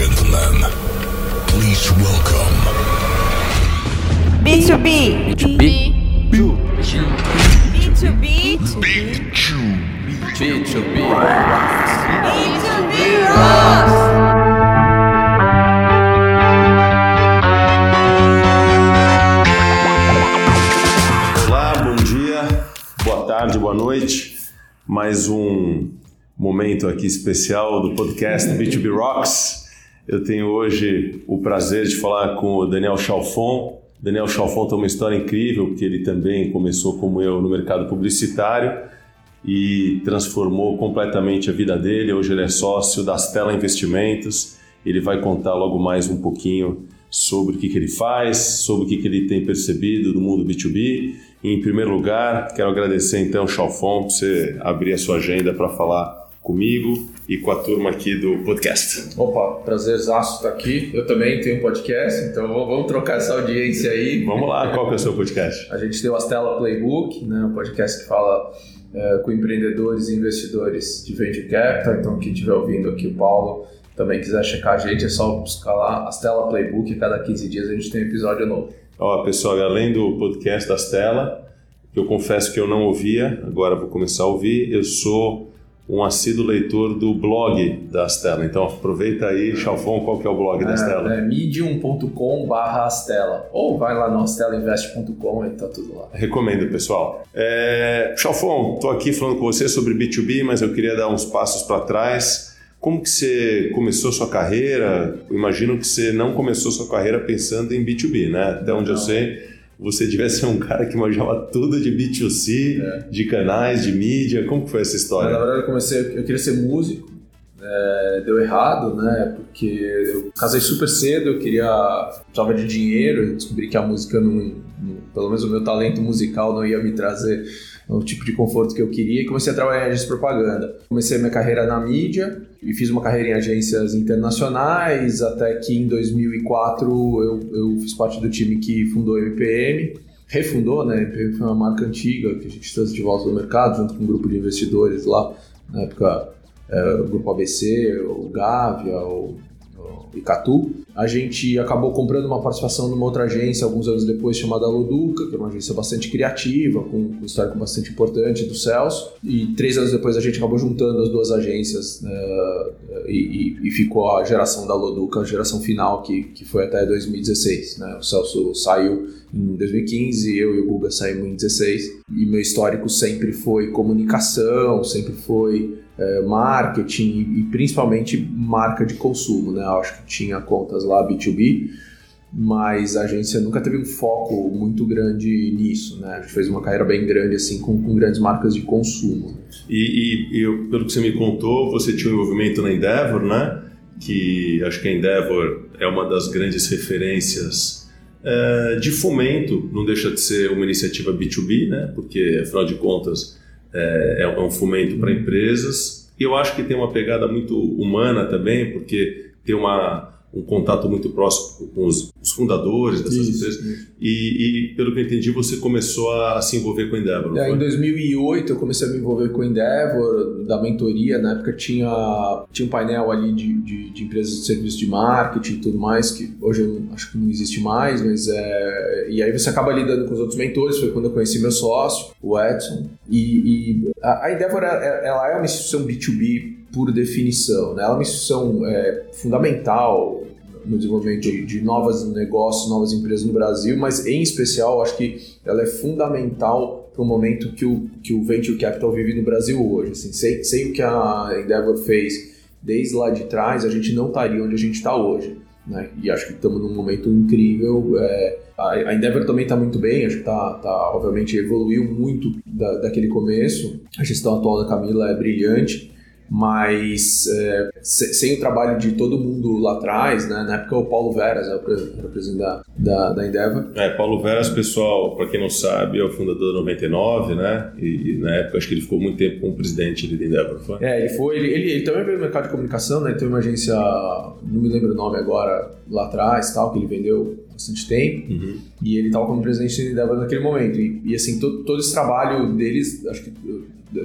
gentlemen, please welcome B2B. B2B. B2B. Big Chew. B2B. B2B Rocks. Olá, bom dia, boa tarde, boa noite. Mais um momento aqui especial do podcast B2B Rocks. Eu tenho hoje o prazer de falar com o Daniel Chalfon. Daniel Chalfon tem uma história incrível, porque ele também começou como eu no mercado publicitário e transformou completamente a vida dele. Hoje ele é sócio da Stella Investimentos. Ele vai contar logo mais um pouquinho sobre o que, que ele faz, sobre o que, que ele tem percebido do mundo B2B. E, em primeiro lugar, quero agradecer então, Chalfon, por você abrir a sua agenda para falar comigo e com a turma aqui do podcast. Opa, prazerzaço estar aqui. Eu também tenho um podcast, então vamos trocar essa audiência aí. Vamos lá, qual que é o seu podcast? A gente tem o Astela Playbook, né, um podcast que fala é, com empreendedores e investidores de Venture Capital. Então, quem estiver ouvindo aqui, o Paulo, também quiser checar a gente, é só buscar lá Astela Playbook. Cada 15 dias a gente tem um episódio novo. Ó, pessoal, além do podcast da Stella, que eu confesso que eu não ouvia, agora vou começar a ouvir, eu sou um assíduo leitor do blog da Stella. Então aproveita aí, Chalfon, qual que é o blog da Stella? É, é medium.com barra Astela. Ou vai lá no astelainvest.com e tá tudo lá. Recomendo, pessoal. É... Chalfon, estou aqui falando com você sobre B2B, mas eu queria dar uns passos para trás. Como que você começou sua carreira? Eu imagino que você não começou sua carreira pensando em B2B, né? Até onde eu Não. sei, você devia ser um cara que manjava tudo de B2C, É. de canais, de mídia. Como que foi essa história? na verdade, eu comecei, eu queria ser músico, é, deu errado, né? Porque eu casei super cedo, eu queria, precisava de dinheiro, eu descobri que a música, não, não- pelo menos o meu talento musical não ia me trazer o tipo de conforto que eu queria e comecei a trabalhar em agência de propaganda. Comecei minha carreira na mídia e fiz uma carreira em agências internacionais, até que em 2004 eu, eu fiz parte do time que fundou a MPM, refundou, né? MPM foi uma marca antiga que a gente trouxe de volta do mercado, junto com um grupo de investidores lá, na época é, o grupo ABC, o Gávea, o, o Icatu. A gente acabou comprando uma participação numa outra agência alguns anos depois chamada Loduca, que é uma agência bastante criativa, com um histórico bastante importante do Celso. E três anos depois a gente acabou juntando as duas agências né, e, e- e ficou a geração da Loduca, a geração final, que, que foi até 2016. Né? O Celso saiu em 2015, eu e o Guga saímos em 2016. E meu histórico sempre foi comunicação, sempre foi é, marketing e, principalmente marca de consumo, né? Acho que tinha contas lá B2B, mas a agência nunca teve um foco muito grande nisso, né? A gente fez uma carreira bem grande assim com, com grandes marcas de consumo. E, e- e pelo que você me contou, você tinha um envolvimento na Endeavor, né? Que acho que a Endeavor é uma das grandes referências eh, de fomento, não deixa de ser uma iniciativa B2B, né? Porque afinal de contas é, é um fomento para empresas. E eu acho que tem uma pegada muito humana também, porque tem uma, um contato muito próximo com os, os fundadores dessas empresas. E, e, pelo que eu entendi, você começou a se envolver com a Endeavor, É, em 2008 eu comecei a me envolver com o Endeavor, da mentoria, na época tinha, tinha um painel ali de, de, de empresas de serviço de marketing e tudo mais, que hoje eu acho que não existe mais, mas é... E aí você acaba lidando com os outros mentores, foi quando eu conheci meu sócio, o Edson, e, e a, a Endeavor, é- ela é uma instituição B2B por definição, né? Ela é uma instituição é, fundamental no desenvolvimento de, de novos negócios, novas empresas no Brasil, mas em especial acho que ela é fundamental para o momento que o, que o Venture Capital vive no Brasil hoje. Assim, sem, sem o que a Endeavor fez desde lá de trás, a gente não estaria onde a gente está hoje. Né? E acho que estamos num momento incrível. é, a, Endeavor também está muito bem, acho que tá, tá, obviamente evoluiu muito da, daquele começo. A gestão atual da Camila é brilhante mas é, se- sem o trabalho de todo mundo lá atrás, né? Na época o Paulo Veras era o presidente da, da, da Endeavor. É, Paulo Veras, pessoal, para quem não sabe, é o fundador da 99, né? E, e na época acho que ele ficou muito tempo como presidente da Endeavor, foi? É, ele foi, ele, ele, ele também veio do mercado de comunicação, né? Ele teve uma agência, não me lembro o nome agora, lá atrás, tal, que ele vendeu bastante tempo, Uhum. e ele estava como presidente da Endeavor naquele momento. E, e, assim, todo, todo esse trabalho deles, acho que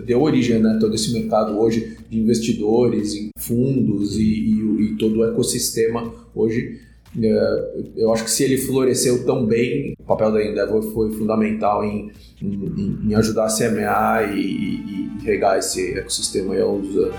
deu origem, né, todo esse mercado hoje de investidores em fundos e, e, e todo o ecossistema hoje. É, eu acho que se ele floresceu tão bem, o papel da Endeavor foi fundamental em, em, em ajudar a semear e, e, e regar esse ecossistema aí longo dos anos.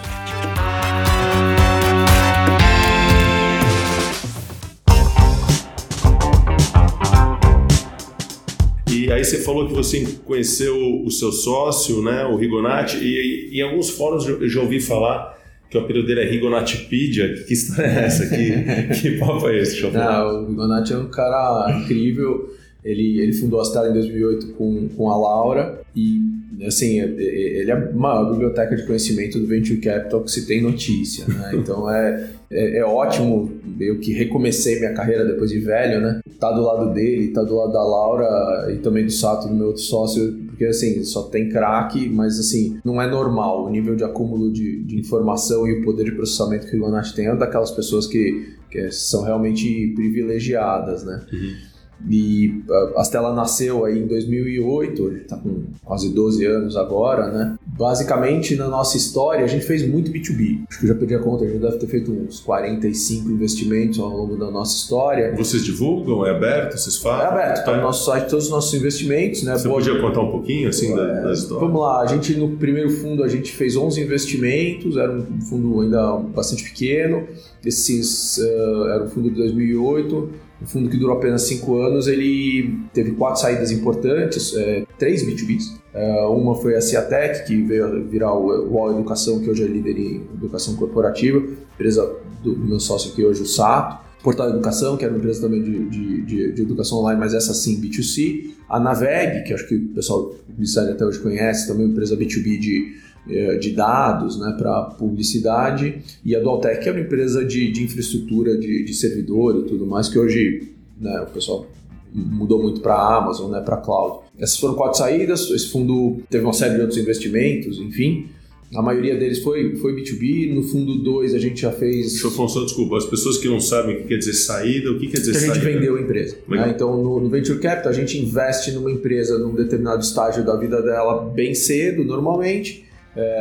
Você falou que você conheceu o seu sócio, né, o Rigonati, e, em alguns fóruns eu já ouvi falar que o apelido dele é Rigonatipedia. Que história é essa? Que, que papo é esse? Não, o Rigonati é um cara incrível. Ele, ele fundou a Stella em 2008 com, com a Laura e, assim, ele é a maior biblioteca de conhecimento do Venture Capital que se tem notícia, né? Então é, é, é, ótimo, eu que recomecei minha carreira depois de velho, né? Tá do lado dele, tá do lado da Laura e também do Sato, do meu outro sócio, porque assim, só tem craque, mas assim, não é normal. O nível de acúmulo de, de informação e o poder de processamento que o Rigonati tem é daquelas pessoas que, que são realmente privilegiadas, né? Uhum. E a Stella nasceu aí em 2008, ele está com quase 12 anos agora, né? Basicamente, na nossa história, a gente fez muito B2B. Acho que eu já perdi a conta, a gente deve ter feito uns 45 investimentos ao longo da nossa história. Vocês divulgam? É aberto? Vocês falam? É aberto, está no nosso site todos os nossos investimentos, né? Você Boa- podia contar um pouquinho, assim, da, da história? Vamos lá, a gente no primeiro fundo a gente fez 11 investimentos, era um fundo ainda bastante pequeno. Esses eh, era um fundo de 2008, um fundo que durou apenas 5 anos. Ele teve quatro saídas importantes, eh, três B2Bs. Eh, uma foi a Ciatec, que veio virar o UOL Educação, que hoje é líder em educação corporativa, empresa do, do meu sócio aqui hoje, o Sato. Portal Educação, que era uma empresa também de, de, de, de educação online, mas essa sim B2C. A Naveg, que acho que o pessoal do até hoje conhece, também uma empresa B2B de, de dados né, para publicidade. E a Dualtech, é uma empresa de, de infraestrutura, de, de servidor e tudo mais, que hoje né, o pessoal mudou muito para a Amazon, né, para a cloud. Essas foram quatro saídas, esse fundo teve uma série de outros investimentos, enfim. A maioria deles foi, foi B2B. No fundo 2 a gente já fez. Chofão, só desculpa, as pessoas que não sabem o que quer dizer saída, o que quer dizer que a gente saída? vendeu a empresa. Né? Então, no, no Venture Capital, a gente investe numa empresa num determinado estágio da vida dela bem cedo, normalmente. É,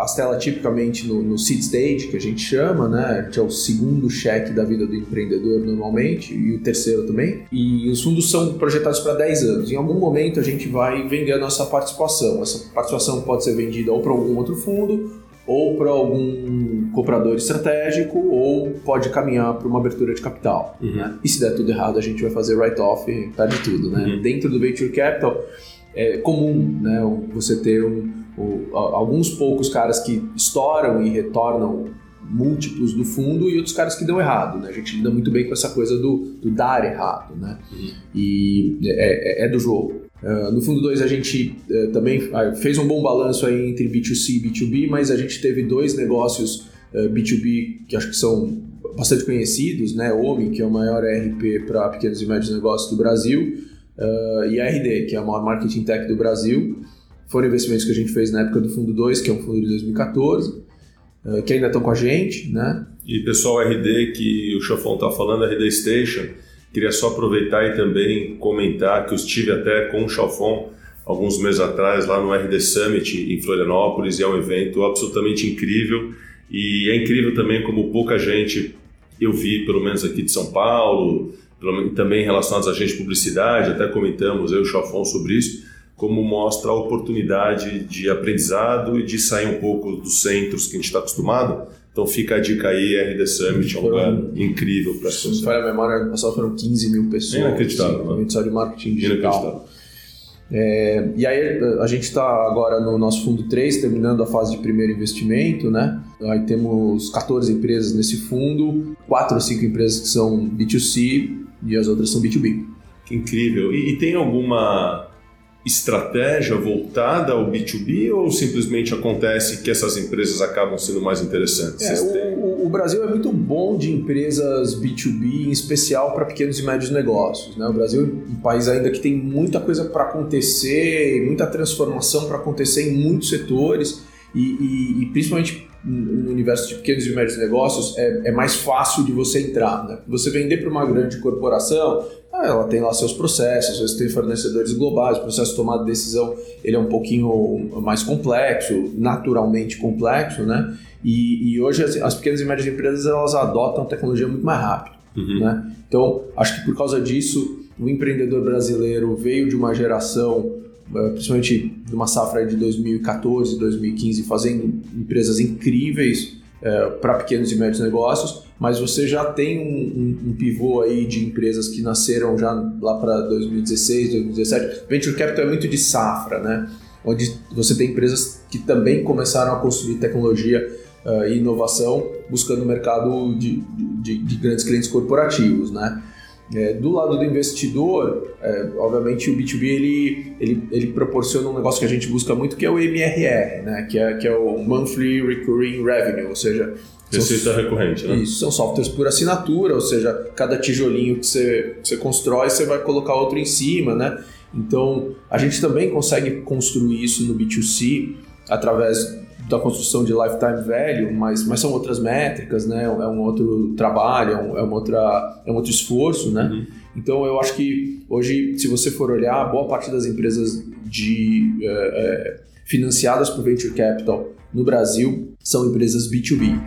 a Stella, tipicamente, no, no seed stage, que a gente chama, né? Gente é o segundo cheque da vida do empreendedor, normalmente, e o terceiro também. E os fundos são projetados para 10 anos. Em algum momento, a gente vai vender a nossa participação. Essa participação pode ser vendida ou para algum outro fundo, ou para algum comprador estratégico, ou pode caminhar para uma abertura de capital. Uhum. né? E se der tudo errado, a gente vai fazer write-off perde tudo. Né? Uhum. Dentro do Venture Capital, é comum né, você ter um, um, alguns poucos caras que estouram e retornam múltiplos do fundo e outros caras que dão errado. Né? A gente lida muito bem com essa coisa do, do dar errado. Né? Uhum. E é, é- é do jogo. Uh, no fundo 2 a gente uh, também ah, fez um bom balanço aí entre B2C e B2B, mas a gente teve dois negócios uh, B2B que acho que são bastante conhecidos, né? OMI, que é o maior RP para pequenos e médios negócios do Brasil, e a RD, que é a maior marketing tech do Brasil. Foram investimentos que a gente fez na época do fundo 2, que é um fundo de 2014, uh, que ainda estão com a gente, né? E pessoal RD que o Chofão está falando, RD Station, queria só aproveitar e também comentar que eu estive até com o Chofão alguns meses atrás lá no RD Summit em Florianópolis e é um evento absolutamente incrível e é incrível também como pouca gente eu vi, pelo menos aqui de São Paulo, também relacionados a gente de publicidade, até comentamos eu e o Chofão sobre isso, como mostra a oportunidade de aprendizado e de sair um pouco dos centros que a gente está acostumado. Então fica a dica aí, RD Summit, é um lugar incrível para Se não pessoas. falha a memória, ano passado foram 15 mil pessoas. Inacreditável, Sim, né? só de marketing digital. Inacreditável. É, e aí a gente está agora no nosso fundo 3, terminando a fase de primeiro investimento, né? Aí temos 14 empresas nesse fundo, 4 ou 5 empresas que são B2C e as outras são B2B. Que incrível. E, e tem alguma estratégia voltada ao B2B ou simplesmente acontece que essas empresas acabam sendo mais interessantes? É, o, o Brasil é muito bom de empresas B2B, em especial para pequenos e médios negócios. Né? O Brasil é um país ainda que tem muita coisa para acontecer, muita transformação para acontecer em muitos setores. E, e, e principalmente no universo de pequenos e médios negócios, é, é mais fácil de você entrar. Né? Você vender para uma grande corporação, ela tem lá seus processos, às vezes tem fornecedores globais, o processo de tomada de decisão ele é um pouquinho mais complexo, naturalmente complexo, né? E, e hoje as, as, pequenas e médias empresas elas adotam tecnologia muito mais rápido, uhum. né? Então, acho que por causa disso, o empreendedor brasileiro veio de uma geração eh, principalmente numa safra de 2014, 2015, fazendo empresas incríveis é, para pequenos e médios negócios, mas você já tem um, um, um, pivô aí de empresas que nasceram já lá para 2016, 2017. Venture Capital é muito de safra, né? Onde você tem empresas que também começaram a construir tecnologia uh, e inovação buscando o mercado de, de, de grandes clientes corporativos, né? É, do lado do investidor, é, obviamente o B2B ele, ele, ele proporciona um negócio que a gente busca muito que é o MRR, né? que, é, que é o Monthly Recurring Revenue, ou seja... Receita recorrente, né? Isso, são softwares por assinatura, ou seja, cada tijolinho que você, você constrói, você vai colocar outro em cima, né? Então, a gente também consegue construir isso no B2C através da construção de lifetime value, mas, mas são outras métricas, né? É um outro trabalho, é um, é uma outra, é um outro esforço, né? Uhum. Então eu acho que hoje, se você for olhar, boa parte das empresas de, é, financiadas por venture capital no Brasil são empresas B2B.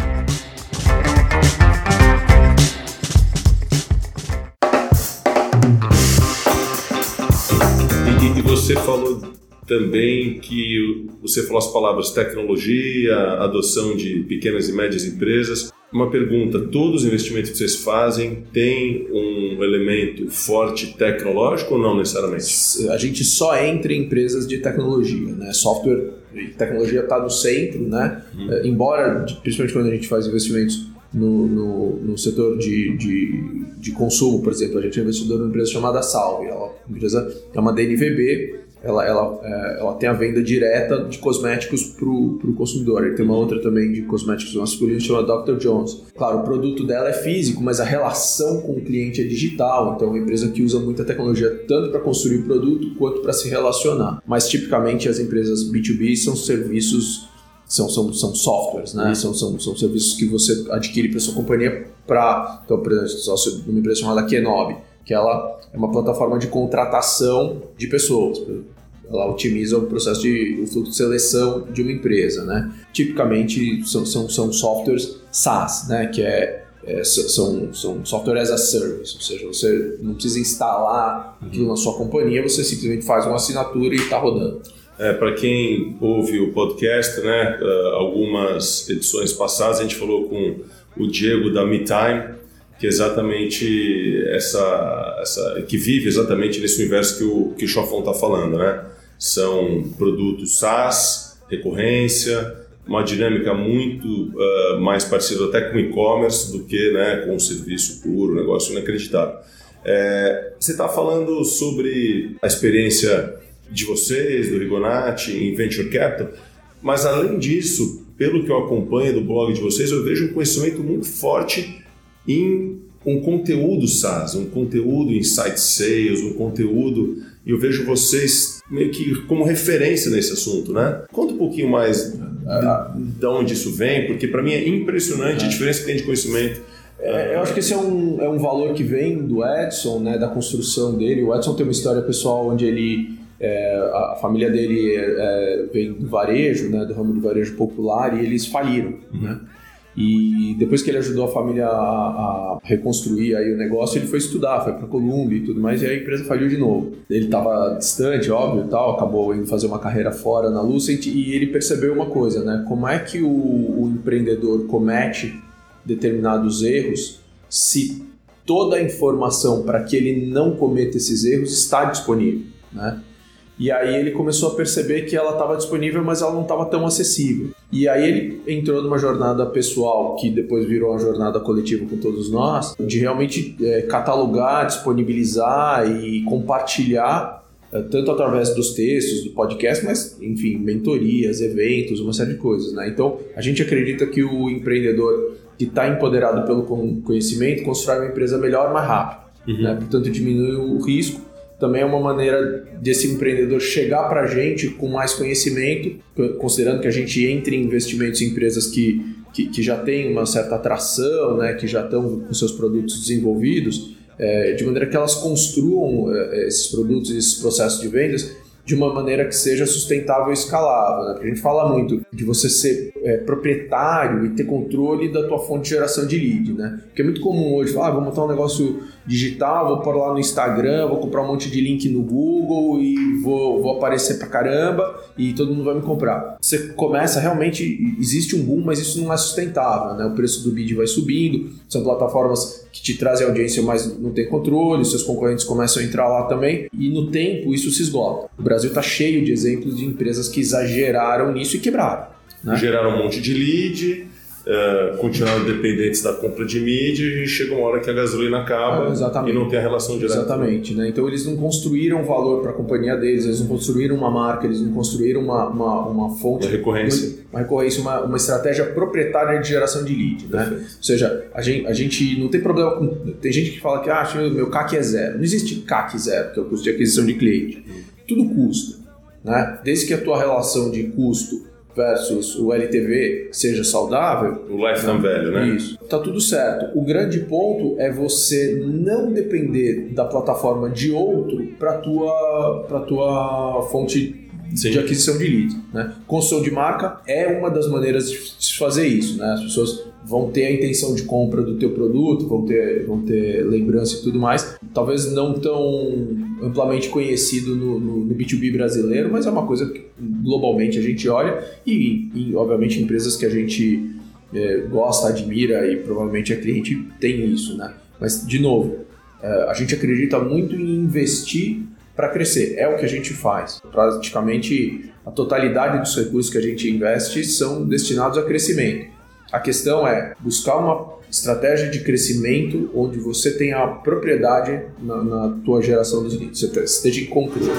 E você falou também que você falou as palavras tecnologia, adoção de pequenas e médias empresas. Uma pergunta: todos os investimentos que vocês fazem têm um elemento forte tecnológico ou não necessariamente? A gente só entra em empresas de tecnologia, né? Software e tecnologia está no centro, né? É, embora, principalmente quando a gente faz investimentos no, no, no, setor de, de, de, consumo, por exemplo. A gente é investidor numa empresa chamada Salve. Ela, a empresa é uma DNVB, ela, ela, é, ela tem a venda direta de cosméticos para o consumidor. E tem uma outra também de cosméticos masculinos chamada Dr. Jones. Claro, o produto dela é físico, mas a relação com o cliente é digital. Então, é uma empresa que usa muita tecnologia tanto para construir o produto quanto para se relacionar. Mas, tipicamente, as empresas B2B são serviços são, são, são softwares, né? Uhum. São, são, são serviços que você adquire para sua companhia para. Então, por exemplo, sócio numa empresa chamada Kenobi, que ela é uma plataforma de contratação de pessoas ela otimiza o processo de o fluxo de seleção de uma empresa, né? Tipicamente são, são, são softwares SaaS, né? Que é, é, são, são software as a service, ou seja, você não precisa instalar aquilo na sua companhia, você simplesmente faz uma assinatura e está rodando. É, Para quem ouve o podcast, né, uh, algumas edições passadas a gente falou com o Diego da MeTime, que é exatamente essa, essa que vive exatamente nesse universo que o que o Chofão está falando, né? São produtos SaaS, recorrência, uma dinâmica muito uh, mais parecida até com e-commerce do que né, com um serviço puro, um negócio inacreditável. É, você está falando sobre a experiência de vocês, do Rigonati, em Venture Capital, mas além disso, pelo que eu acompanho do blog de vocês, eu vejo um conhecimento muito forte em um conteúdo SaaS, um conteúdo em site sales, um conteúdo e eu vejo vocês meio que como referência nesse assunto, né? Conta um pouquinho mais de, de onde isso vem, porque para mim é impressionante a diferença que tem de conhecimento. É, eu acho que esse é um, é um valor que vem do Edson, né, da construção dele. O Edson tem uma história pessoal onde ele é, a família dele é, é, vem do varejo, né, do ramo do varejo popular, e eles faliram, uhum. né? E depois que ele ajudou a família a, a reconstruir aí o negócio, ele foi estudar, foi para Colômbia e tudo mais, e a empresa faliu de novo. Ele estava distante, óbvio, tal, acabou indo fazer uma carreira fora na Lucent e ele percebeu uma coisa, né? Como é que o, o empreendedor comete determinados erros se toda a informação para que ele não cometa esses erros está disponível, né? E aí ele começou a perceber que ela estava disponível, mas ela não estava tão acessível. E aí ele entrou numa jornada pessoal, que depois virou uma jornada coletiva com todos nós, de realmente é, catalogar, disponibilizar e compartilhar, é, tanto através dos textos, do podcast, mas, enfim, mentorias, eventos, uma série de coisas. Né? Então, a gente acredita que o empreendedor que está empoderado pelo conhecimento constrói uma empresa melhor, mais rápido. Uhum. Né? Portanto, diminui o risco também é uma maneira desse empreendedor chegar para a gente com mais conhecimento, considerando que a gente entre em investimentos em empresas que, que, que já têm uma certa atração, né, que já estão com seus produtos desenvolvidos, é, de maneira que elas construam é, esses produtos e esses processos de vendas de uma maneira que seja sustentável e escalável. Né? Porque a gente fala muito de você ser é, proprietário e ter controle da tua fonte de geração de lead, né? Porque é muito comum hoje falar, ah, vou montar um negócio digital, vou pôr lá no Instagram, vou comprar um monte de link no Google e vou, vou aparecer pra caramba e todo mundo vai me comprar. Você começa realmente, existe um boom, mas isso não é sustentável, né? O preço do bid vai subindo, são plataformas que te trazem audiência, mas não tem controle, seus concorrentes começam a entrar lá também e no tempo isso se esgota. O Brasil está cheio de exemplos de empresas que exageraram nisso e quebraram. Né? Geraram um monte de lead, uh, continuaram dependentes da compra de mídia e chega uma hora que a gasolina acaba é, e não tem a relação direta. Exatamente. Né? Então eles não construíram valor para a companhia deles, eles não construíram uma marca, eles não construíram uma, uma, uma fonte. Uma recorrência. Uma, uma recorrência, uma, uma estratégia proprietária de geração de lead. Né? Ou seja, a gente, a gente não tem problema com. Tem gente que fala que ah, meu CAC é zero. Não existe CAC zero, que é o custo de aquisição de cliente. Tudo custa. Né? Desde que a tua relação de custo versus o LTV seja saudável. O lifetime value, né? Isso. Tá tudo certo. O grande ponto é você não depender da plataforma de outro para tua para tua fonte De aquisição de leads. Né? Construção de marca é uma das maneiras de se fazer isso. Né? As pessoas vão ter a intenção de compra do teu produto, vão ter, vão ter lembrança e tudo mais. Talvez não tão amplamente conhecido no, no, no B2B brasileiro, mas é uma coisa que globalmente a gente olha e, e obviamente, empresas que a gente é, gosta, admira e provavelmente a cliente tem isso. Né? Mas, de novo, é, a gente acredita muito em investir para crescer. É o que a gente faz. Praticamente a totalidade dos recursos que a gente investe são destinados a crescimento. A questão é buscar uma estratégia de crescimento onde você tenha a propriedade na, na tua geração dos leads, você esteja em controle.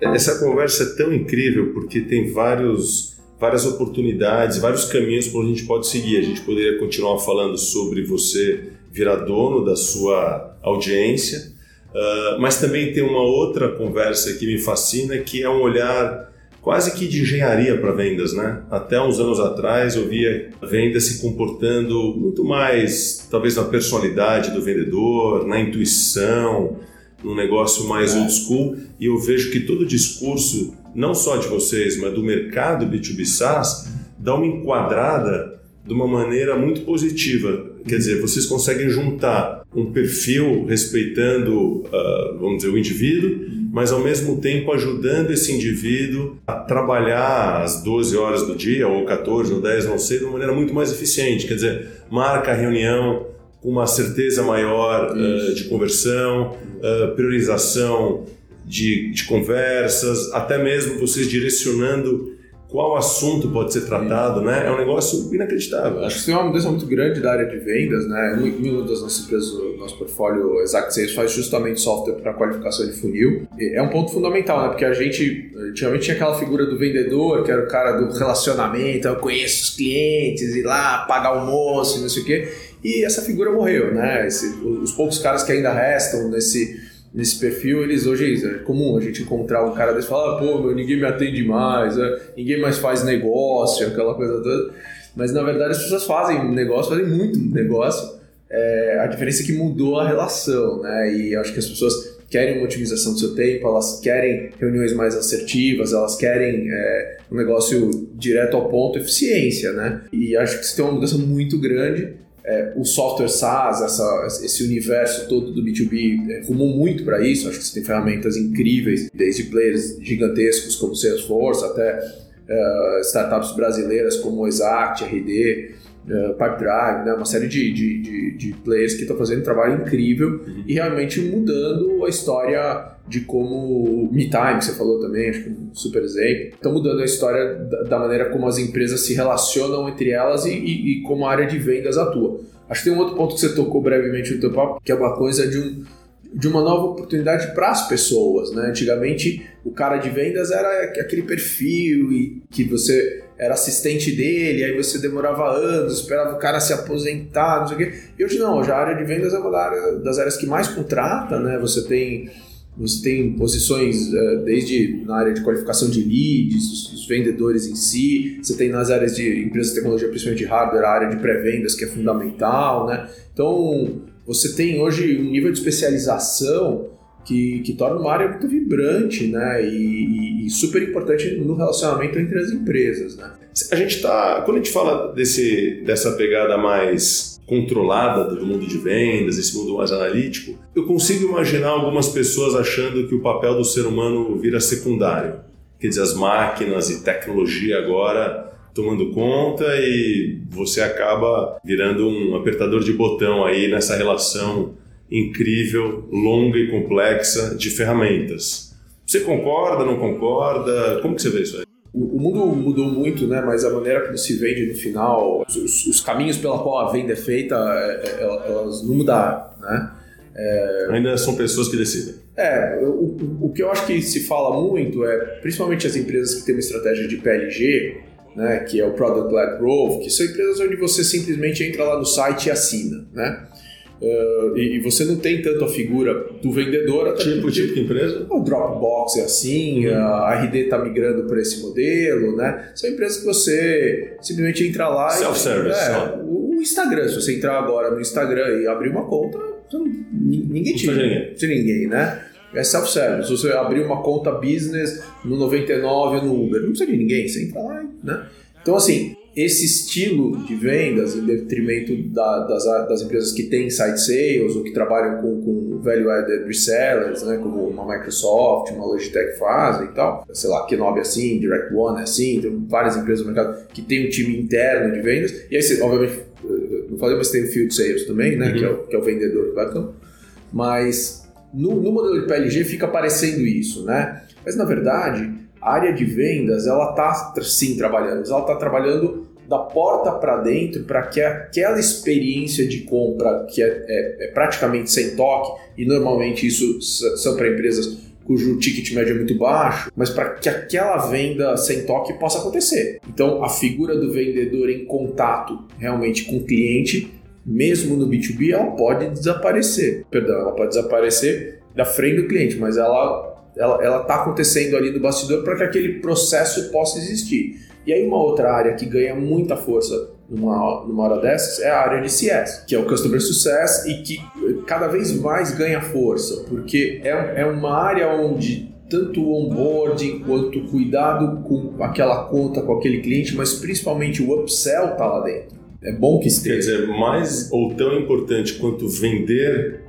Essa conversa é tão incrível porque tem vários várias oportunidades, vários caminhos que a gente pode seguir. A gente poderia continuar falando sobre você virar dono da sua audiência, uh, mas também tem uma outra conversa que me fascina, que é um olhar quase que de engenharia para vendas, né? Até uns anos atrás eu via a venda se comportando muito mais, talvez na personalidade do vendedor, na intuição, num negócio mais old school, e eu vejo que todo o discurso não só de vocês, mas do mercado B2B SaaS, dá uma enquadrada de uma maneira muito positiva. Quer dizer, vocês conseguem juntar um perfil respeitando, uh, vamos dizer, o indivíduo, mas ao mesmo tempo ajudando esse indivíduo a trabalhar as 12 horas do dia, ou 14, ou 10, não sei, de uma maneira muito mais eficiente. Quer dizer, marca a reunião uma certeza maior uh, de conversão, uh, priorização de, de conversas, até mesmo vocês direcionando qual assunto pode ser tratado, né? É um negócio inacreditável. Acho que tem uma mudança muito grande da área de vendas, né? Uma das nossas empresas, nosso portfólio Exact Sales faz justamente software para qualificação de funil. É um ponto fundamental, né? Porque a gente, antigamente tinha aquela figura do vendedor, que era o cara do relacionamento, eu conheço os clientes, ir lá, pagar almoço, não sei o quê. E essa figura morreu, né? Esse, os poucos caras que ainda restam nesse nesse perfil, eles hoje é comum a gente encontrar um cara desse e falar, ah, pô, meu, ninguém me atende mais, é, ninguém mais faz negócio, aquela coisa toda. Mas na verdade as pessoas fazem negócio, fazem muito negócio. É, a diferença é que mudou a relação, né? E acho que as pessoas querem uma otimização do seu tempo, elas querem reuniões mais assertivas, elas querem é, um negócio direto ao ponto, eficiência, né? E acho que isso tem uma mudança muito grande é, o software SaaS, essa, esse universo todo do B2B é, rumou muito para isso. Acho que você tem ferramentas incríveis, desde players gigantescos como Salesforce até uh, startups brasileiras como Exact, RD, uh, Pipedrive, né? uma série de, de, de, de players que estão fazendo um trabalho incrível uhum. e realmente mudando a história de como MeTime, que você falou também, acho que é um super exemplo, estão mudando a história da, da, maneira como as empresas se relacionam entre elas e, e, e, como a área de vendas atua. Acho que tem um outro ponto que você tocou brevemente no teu papo, que é uma coisa de um de uma nova oportunidade para as pessoas, né? Antigamente o cara de vendas era aquele perfil e que você era assistente dele, aí você demorava anos, esperava o cara se aposentar, não sei o quê. E hoje não, hoje a área de vendas é uma das áreas que mais contrata, né? Você tem você tem posições uh, desde na área de qualificação de leads, os, os, vendedores em si, você tem nas áreas de empresas de tecnologia, principalmente de hardware, a área de pré-vendas que é fundamental, né? Então, você tem hoje um nível de especialização que, que torna uma área muito vibrante, né? E, e, super importante no relacionamento entre as empresas, né? A gente tá, quando a gente fala desse, dessa pegada mais controlada do mundo de vendas, esse mundo mais analítico, eu consigo imaginar algumas pessoas achando que o papel do ser humano vira secundário. Quer dizer, as máquinas e tecnologia agora tomando conta e você acaba virando um apertador de botão aí nessa relação incrível, longa e complexa de ferramentas. Você concorda, não concorda? Como que você vê isso aí? O, mundo mudou muito, né? Mas a maneira como se vende no final, os, os caminhos pela qual a venda é feita, é, é, elas não mudaram, né? É... Ainda são pessoas que decidem. É, o, o que eu acho que se fala muito é, principalmente as empresas que têm uma estratégia de PLG, né, que é o Product Led Growth, que são empresas onde você simplesmente entra lá no site e assina, né? Uh, e, e, você não tem tanto a figura do vendedor. Tipo, tipo de empresa? O Dropbox é assim, uhum. a RD está migrando para esse modelo, né? São empresas que você simplesmente entra lá Self-service. É, o, Instagram, se você entrar agora no Instagram e abrir uma conta, ninguém tira. Ninguém. ninguém, né? É self-service. Se você abrir uma conta business no 99 no Uber, não precisa de ninguém, você entra lá, né? Então, assim, esse estilo de vendas, em detrimento da, das, das, empresas que têm site sales ou que trabalham com, com value-added resellers, né, como uma Microsoft, uma Logitech fazem e tal, sei lá, Kenobi é assim, Direct One é assim, tem várias empresas no mercado que tem um time interno de vendas, e aí você, obviamente, não falei, mas tem o Field Sales também, né, uhum. que, é o, que é o vendedor que vai mas no, no modelo de PLG fica aparecendo isso, né, mas na verdade área de vendas ela está sim trabalhando, mas ela está trabalhando da porta para dentro para que aquela experiência de compra que é, é, é, praticamente sem toque, e normalmente isso são para empresas cujo ticket médio é muito baixo, mas para que aquela venda sem toque possa acontecer. Então, a figura do vendedor em contato realmente com o cliente, mesmo no B2B, ela pode desaparecer. Perdão, ela pode desaparecer da frente do cliente, mas ela ela está acontecendo ali no bastidor para que aquele processo possa existir. E aí uma outra área que ganha muita força numa, numa hora dessas é a área de CS, que é o Customer Success e que cada vez mais ganha força, porque é, é uma área onde tanto o onboarding quanto o cuidado com aquela conta, com aquele cliente, mas principalmente o upsell está lá dentro. É bom que esteja. Quer dizer, mais ou tão importante quanto vender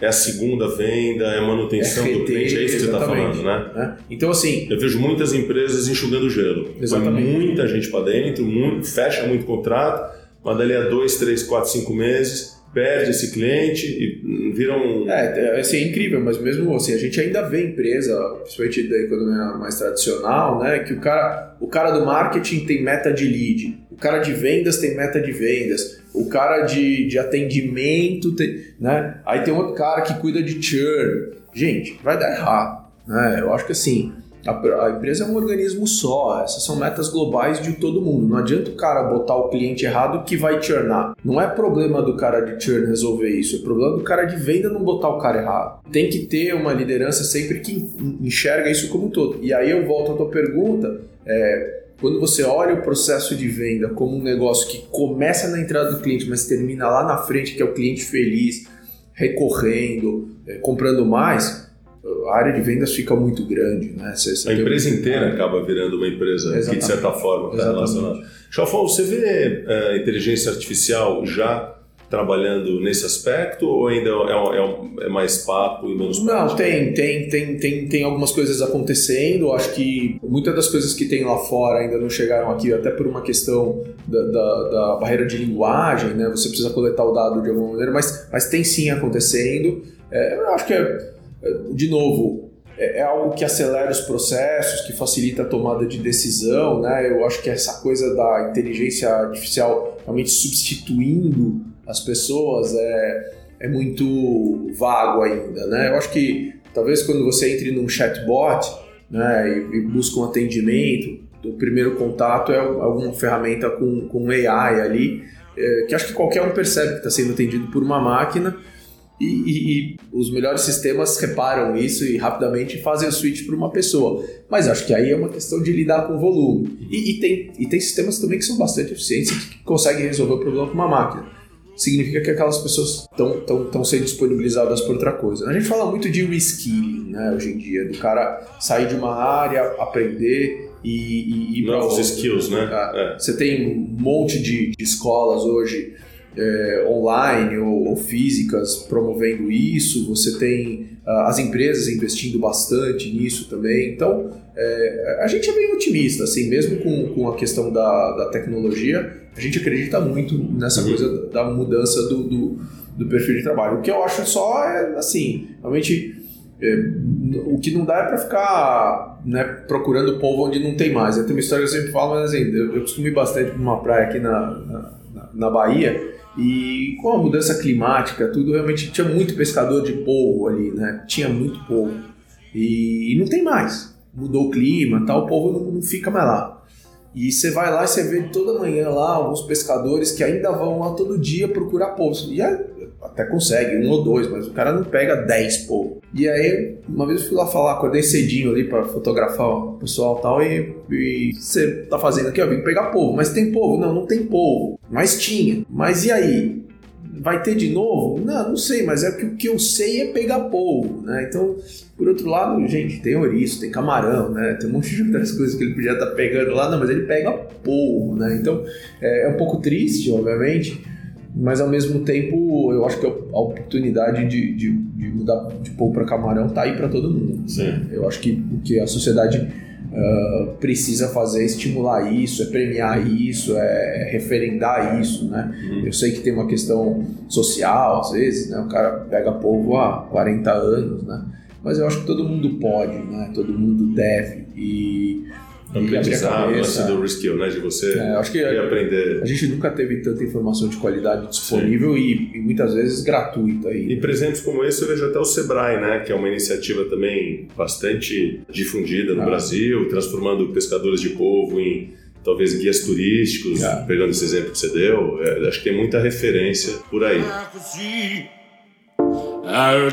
é a segunda venda, é a manutenção RT, do cliente, é isso que você está falando, né? É. Então, assim. Eu vejo muitas empresas enxugando gelo. Exatamente. Põe muita gente para dentro, muito, fecha muito contrato, mas dali a dois, três, quatro, cinco meses perde esse cliente e vira um. É, é, assim, é incrível, mas mesmo assim, a gente ainda vê empresa, principalmente da economia mais tradicional, né? Que o cara, o cara do marketing tem meta de lead, o cara de vendas tem meta de vendas, o cara de, de atendimento tem. Né? Aí tem outro cara que cuida de churn. Gente, vai dar errado. Né? Eu acho que assim a, a, empresa é um organismo só, essas são metas globais de todo mundo. Não adianta o cara botar o cliente errado que vai churnar. Não é problema do cara de churn resolver isso, é problema do cara de venda não botar o cara errado. Tem que ter uma liderança sempre que enxerga isso como um todo. E aí eu volto à tua pergunta. É, quando você olha o processo de venda como um negócio que começa na entrada do cliente, mas termina lá na frente, que é o cliente feliz, recorrendo, é, comprando mais, a área de vendas fica muito grande. Né? Você, você a empresa um... inteira é. acaba virando uma empresa Exatamente. que, de certa forma, está relacionada. Chalfon, você vê a uh, inteligência artificial já trabalhando nesse aspecto ou ainda é, é, é mais papo e menos Não, tem, tem, tem, tem, tem algumas coisas acontecendo. Acho que muitas das coisas que tem lá fora ainda não chegaram aqui, até por uma questão da, da, da barreira de linguagem, né? Você precisa coletar o dado de alguma maneira, mas, mas tem sim acontecendo. É, eu acho que é de novo, é, é, algo que acelera os processos, que facilita a tomada de decisão, né? Eu acho que essa coisa da inteligência artificial realmente substituindo as pessoas é, é muito vago ainda, né? Eu acho que talvez quando você entre num chatbot né, e, e busca um atendimento, o primeiro contato é alguma ferramenta com, com AI ali, é, que acho que qualquer um percebe que está sendo atendido por uma máquina e, e, e, os melhores sistemas reparam isso e rapidamente fazem o switch para uma pessoa. Mas acho que aí é uma questão de lidar com o volume. E, e, tem, e tem sistemas também que são bastante eficientes e que conseguem resolver o problema com uma máquina. Significa que aquelas pessoas estão sendo disponibilizadas por outra coisa. A gente fala muito de reskilling né, hoje em dia, do cara sair de uma área, aprender e, e ir para Novos skills, né? É. Você tem um monte de, de escolas hoje é, online ou, ou, físicas promovendo isso, você tem uh, as empresas investindo bastante nisso também. Então, é, a gente é bem otimista, assim, mesmo com, com a questão da, da tecnologia, a gente acredita muito nessa uhum. coisa da mudança do, do, do, perfil de trabalho. O que eu acho só é, assim, realmente. É, o que não dá é para ficar né, procurando povo onde não tem mais. Tem uma história que eu sempre falo, mas assim, eu, eu costumo ir bastante para uma praia aqui na, na, na Bahia e com a mudança climática, tudo realmente tinha muito pescador de polvo ali, né? Tinha muito polvo. E, e não tem mais. Mudou o clima, tal, o povo não, não fica mais lá. E você vai lá e você vê toda manhã lá alguns pescadores que ainda vão lá todo dia procurar polvo. E é, até consegue, um ou dois, mas o cara não pega dez polvo. E aí, uma vez eu fui lá falar, acordei cedinho ali para fotografar o pessoal e tal, e você tá fazendo aqui, ó, vim pegar polvo, mas tem polvo? Não, não tem polvo. Mas tinha. Mas e aí? Vai ter de novo? Não, não sei, mas é que o que eu sei é pegar polvo, né? Então, por outro lado, gente, tem ouriço, tem camarão, né? Tem um monte de outras coisas que ele podia estar tá pegando lá, não, mas ele pega polvo, né? Então, é, é um pouco triste, obviamente, mas ao mesmo tempo eu acho que a oportunidade de, de, de mudar de polvo para camarão tá aí para todo mundo. Né? Eu acho que o que a sociedade uh, precisa fazer é estimular isso, é premiar isso, é referendar isso, né? Uhum. Eu sei que tem uma questão social, às vezes, né? O cara pega polvo há 40 anos, né? Mas eu acho que todo mundo pode, né? Todo mundo deve e aprendizado, lance do reskill, né? De você é, acho que a, aprender. A gente nunca teve tanta informação de qualidade disponível e, e, muitas vezes gratuita. Aí. E presentes como esse eu vejo até o Sebrae, né? Que é uma iniciativa também bastante difundida no ah. Brasil, transformando pescadores de polvo em talvez guias turísticos, ah. pegando esse exemplo que você deu. É, acho que tem muita referência por aí.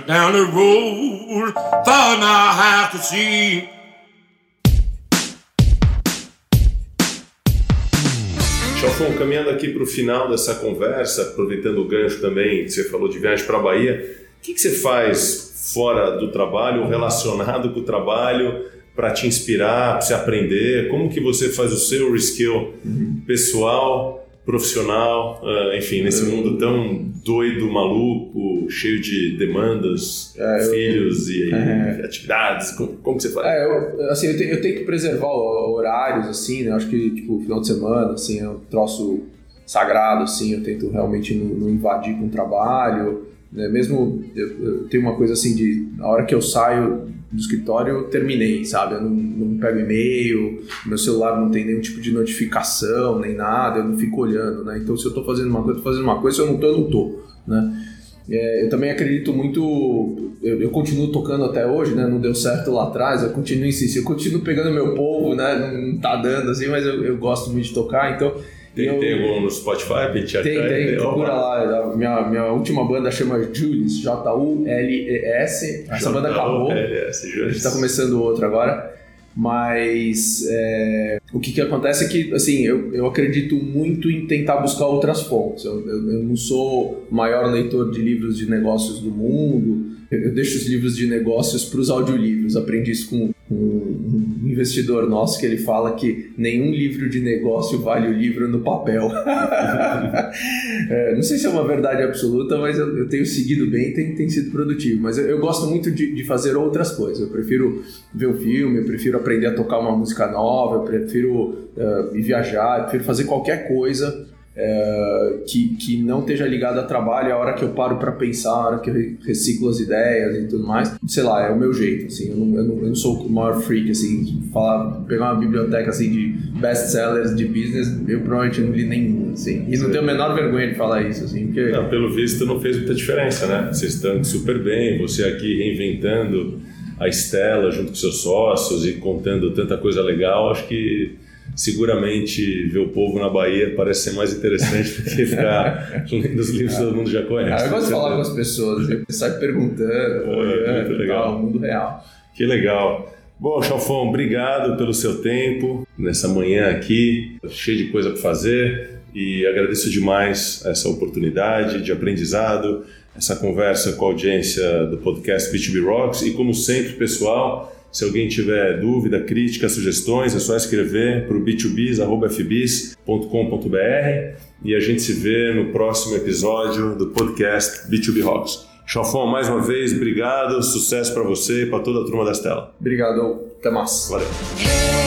Down the road, thought I have to see. Chalfon, caminhando aqui para o final dessa conversa, aproveitando o gancho também, você falou de viagem para a Bahia, o que, que você faz fora do trabalho, relacionado com o trabalho, para te inspirar, para você aprender? Como que você faz o seu reskill pessoal profissional, uh, enfim, nesse eu... mundo tão doido, maluco, cheio de demandas, é, filhos eu... e é... atividades, como, como, que você faz? É, eu, assim, eu, te, eu tento preservar horários, assim, né? Acho que, tipo, final de semana, assim, é um troço sagrado, assim, eu tento realmente não, não invadir com o trabalho, né? Mesmo, eu, eu tenho uma coisa assim de, na hora que eu saio do escritório eu terminei, sabe? Eu não, não pego e-mail, meu celular não tem nenhum tipo de notificação, nem nada, eu não fico olhando, né? Então, se eu tô fazendo uma coisa, tô fazendo uma coisa, se eu não tô, eu não tô, né? É, eu também acredito muito, eu, eu, continuo tocando até hoje, né? Não deu certo lá atrás, eu continuo insistindo, eu continuo pegando meu povo, né? Não, não tá dando assim, mas eu, eu gosto muito de tocar, então tem, eu, tem algum no Spotify, Tem, tem, procura lá. Minha, minha última banda chama Julius, J-U-L-E-S. Essa banda acabou. A gente tá começando outra agora. Mas é, o que, que acontece é que, assim, eu, eu acredito muito em tentar buscar outras fontes. Eu, eu, eu não sou o maior leitor de livros de negócios do mundo. Eu, eu deixo os livros de negócios para os audiolivros. Aprendi isso com um, investidor nosso que ele fala que nenhum livro de negócio vale o livro no papel. é, não sei se é uma verdade absoluta, mas eu, eu tenho seguido bem e tem, tem sido produtivo. Mas eu, eu gosto muito de, de, fazer outras coisas. Eu prefiro ver um filme, eu prefiro aprender a tocar uma música nova, eu prefiro uh, viajar, eu prefiro fazer qualquer coisa é, que, que não esteja ligado a trabalho, a hora que eu paro para pensar, a hora que eu reciclo as ideias e tudo mais, sei lá, é o meu jeito, assim, eu não, eu não, eu não sou o maior freak, assim, falar, pegar uma biblioteca, assim, de best-sellers de business, eu provavelmente não li nenhum, assim, e não tenho a menor vergonha de falar isso, assim, porque... Não, pelo visto não fez muita diferença, né? Vocês estão super bem, você aqui reinventando a Estela junto com seus sócios e contando tanta coisa legal, acho que seguramente ver o povo na Bahia parece ser mais interessante do que ficar lendo os livros que todo mundo já conhece. Ah, eu gosto de falar com as pessoas, sai perguntando, É, olhando, muito legal. tal, mundo real. Que legal. Bom, Chalfão, obrigado pelo seu tempo nessa manhã aqui, cheio de coisa para fazer e agradeço demais essa oportunidade de aprendizado, essa conversa com a audiência do podcast B2B Rocks e como sempre, pessoal, se alguém tiver dúvida, crítica, sugestões, é só escrever para o b2bs.fbis.com.br e a gente se vê no próximo episódio do podcast B2B Rocks. Chalfão, mais uma vez, obrigado, sucesso para você e para toda a turma da Stella. Obrigado, até mais. Valeu.